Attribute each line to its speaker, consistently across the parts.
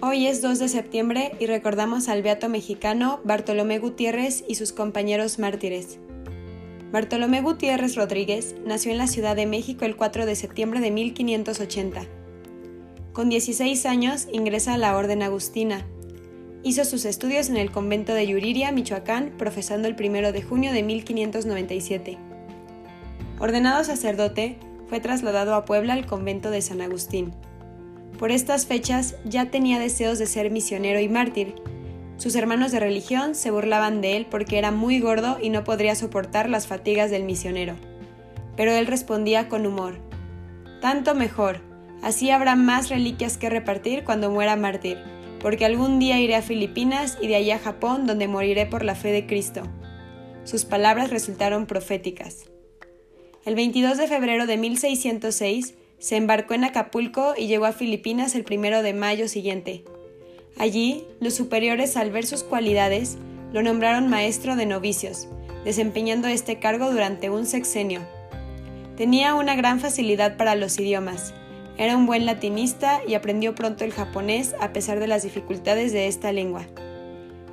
Speaker 1: Hoy es 2 de septiembre y recordamos al beato mexicano Bartolomé Gutiérrez y sus compañeros mártires. Bartolomé Gutiérrez Rodríguez nació en la Ciudad de México el 4 de septiembre de 1580. Con 16 años ingresa a la Orden Agustina. Hizo sus estudios en el convento de Yuriria, Michoacán, profesando el 1 de junio de 1597. Ordenado sacerdote, fue trasladado a Puebla al convento de San Agustín. Por estas fechas ya tenía deseos de ser misionero y mártir. Sus hermanos de religión se burlaban de él porque era muy gordo y no podría soportar las fatigas del misionero. Pero él respondía con humor. Tanto mejor, así habrá más reliquias que repartir cuando muera mártir, porque algún día iré a Filipinas y de allá a Japón donde moriré por la fe de Cristo. Sus palabras resultaron proféticas. El 22 de febrero de 1606 se embarcó en Acapulco y llegó a Filipinas el primero de mayo siguiente. Allí, los superiores, al ver sus cualidades, lo nombraron maestro de novicios, desempeñando este cargo durante un sexenio. Tenía una gran facilidad para los idiomas, era un buen latinista y aprendió pronto el japonés a pesar de las dificultades de esta lengua.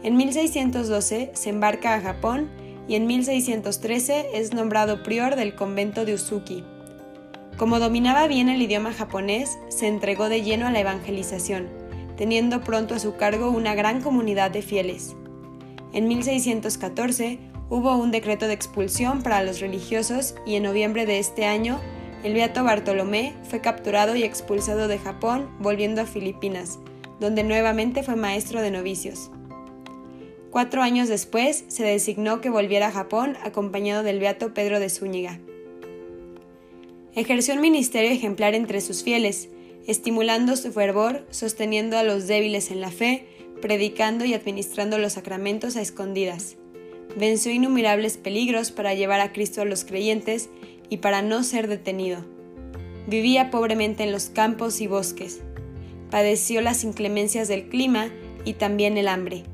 Speaker 1: En 1612 se embarca a Japón y en 1613 es nombrado prior del convento de Uzuki. Como dominaba bien el idioma japonés, se entregó de lleno a la evangelización, teniendo pronto a su cargo una gran comunidad de fieles. En 1614 hubo un decreto de expulsión para los religiosos y en noviembre de este año el beato Bartolomé fue capturado y expulsado de Japón, volviendo a Filipinas, donde nuevamente fue maestro de novicios. Cuatro años después se designó que volviera a Japón acompañado del beato Pedro de Zúñiga. Ejerció un ministerio ejemplar entre sus fieles, estimulando su fervor, sosteniendo a los débiles en la fe, predicando y administrando los sacramentos a escondidas. Venció innumerables peligros para llevar a Cristo a los creyentes y para no ser detenido. Vivía pobremente en los campos y bosques. Padeció las inclemencias del clima y también el hambre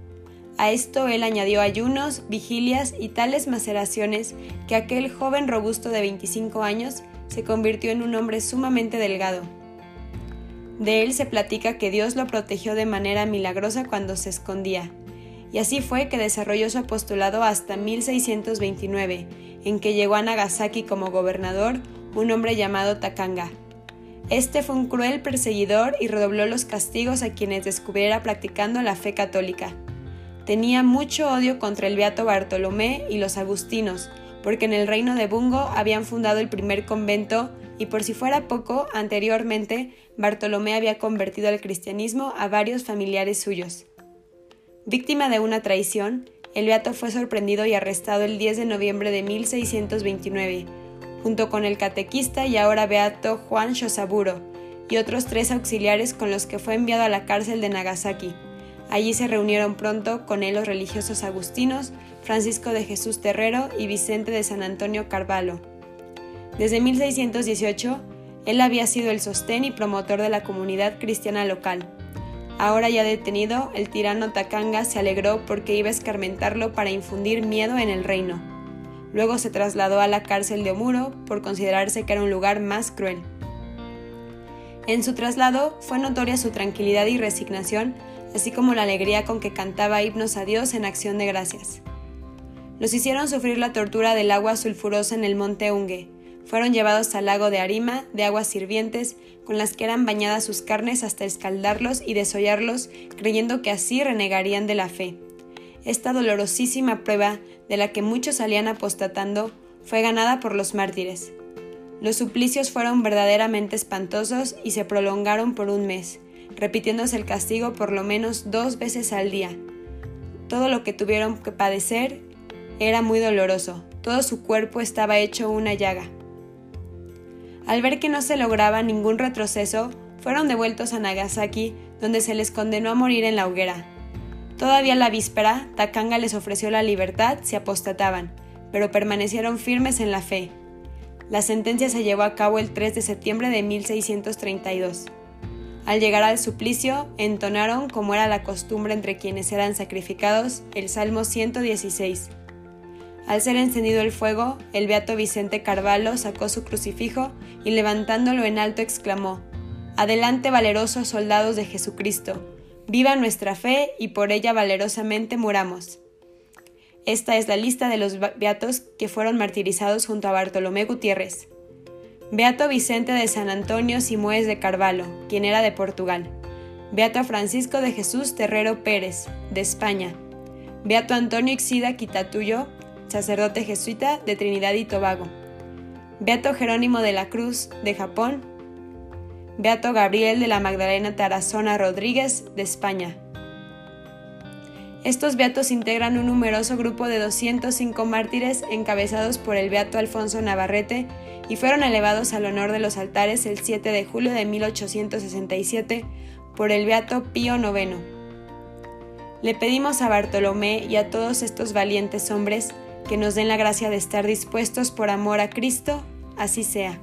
Speaker 1: a esto él añadió ayunos, vigilias y tales maceraciones que aquel joven robusto de 25 años se convirtió en un hombre sumamente delgado. De él se platica que Dios lo protegió de manera milagrosa cuando se escondía, y así fue que desarrolló su apostolado hasta 1629, en que llegó a Nagasaki como gobernador un hombre llamado Takanga. Este fue un cruel perseguidor y redobló los castigos a quienes descubriera practicando la fe católica. Tenía mucho odio contra el beato Bartolomé y los agustinos, porque en el reino de Bungo habían fundado el primer convento y por si fuera poco, anteriormente Bartolomé había convertido al cristianismo a varios familiares suyos. Víctima de una traición, el beato fue sorprendido y arrestado el 10 de noviembre de 1629, junto con el catequista y ahora beato Juan Shosaburo, y otros tres auxiliares con los que fue enviado a la cárcel de Nagasaki. Allí se reunieron pronto con él los religiosos agustinos, Francisco de Jesús Terrero y Vicente de San Antonio Carvalho. Desde 1618, él había sido el sostén y promotor de la comunidad cristiana local. Ahora ya detenido, el tirano Takanga se alegró porque iba a escarmentarlo para infundir miedo en el reino. Luego se trasladó a la cárcel de Omuro por considerarse que era un lugar más cruel. En su traslado fue notoria su tranquilidad y resignación así como la alegría con que cantaba himnos a Dios en acción de gracias. Los hicieron sufrir la tortura del agua sulfurosa en el monte Unge. Fueron llevados al lago de Arima, de aguas sirvientes, con las que eran bañadas sus carnes hasta escaldarlos y desollarlos, creyendo que así renegarían de la fe. Esta dolorosísima prueba, de la que muchos salían apostatando, fue ganada por los mártires. Los suplicios fueron verdaderamente espantosos y se prolongaron por un mes repitiéndose el castigo por lo menos dos veces al día. Todo lo que tuvieron que padecer era muy doloroso, todo su cuerpo estaba hecho una llaga. Al ver que no se lograba ningún retroceso, fueron devueltos a Nagasaki, donde se les condenó a morir en la hoguera. Todavía la víspera, Takanga les ofreció la libertad si apostataban, pero permanecieron firmes en la fe. La sentencia se llevó a cabo el 3 de septiembre de 1632. Al llegar al suplicio, entonaron, como era la costumbre entre quienes eran sacrificados, el Salmo 116. Al ser encendido el fuego, el beato Vicente Carvalho sacó su crucifijo y levantándolo en alto exclamó, Adelante valerosos soldados de Jesucristo, Viva nuestra fe y por ella valerosamente muramos. Esta es la lista de los beatos que fueron martirizados junto a Bartolomé Gutiérrez. Beato Vicente de San Antonio Simoes de Carvalho, quien era de Portugal. Beato Francisco de Jesús Terrero Pérez, de España. Beato Antonio Ixida Quitatuyo, sacerdote jesuita de Trinidad y Tobago. Beato Jerónimo de la Cruz, de Japón. Beato Gabriel de la Magdalena Tarazona Rodríguez, de España. Estos beatos integran un numeroso grupo de 205 mártires encabezados por el beato Alfonso Navarrete y fueron elevados al honor de los altares el 7 de julio de 1867 por el beato Pío IX. Le pedimos a Bartolomé y a todos estos valientes hombres que nos den la gracia de estar dispuestos por amor a Cristo, así sea.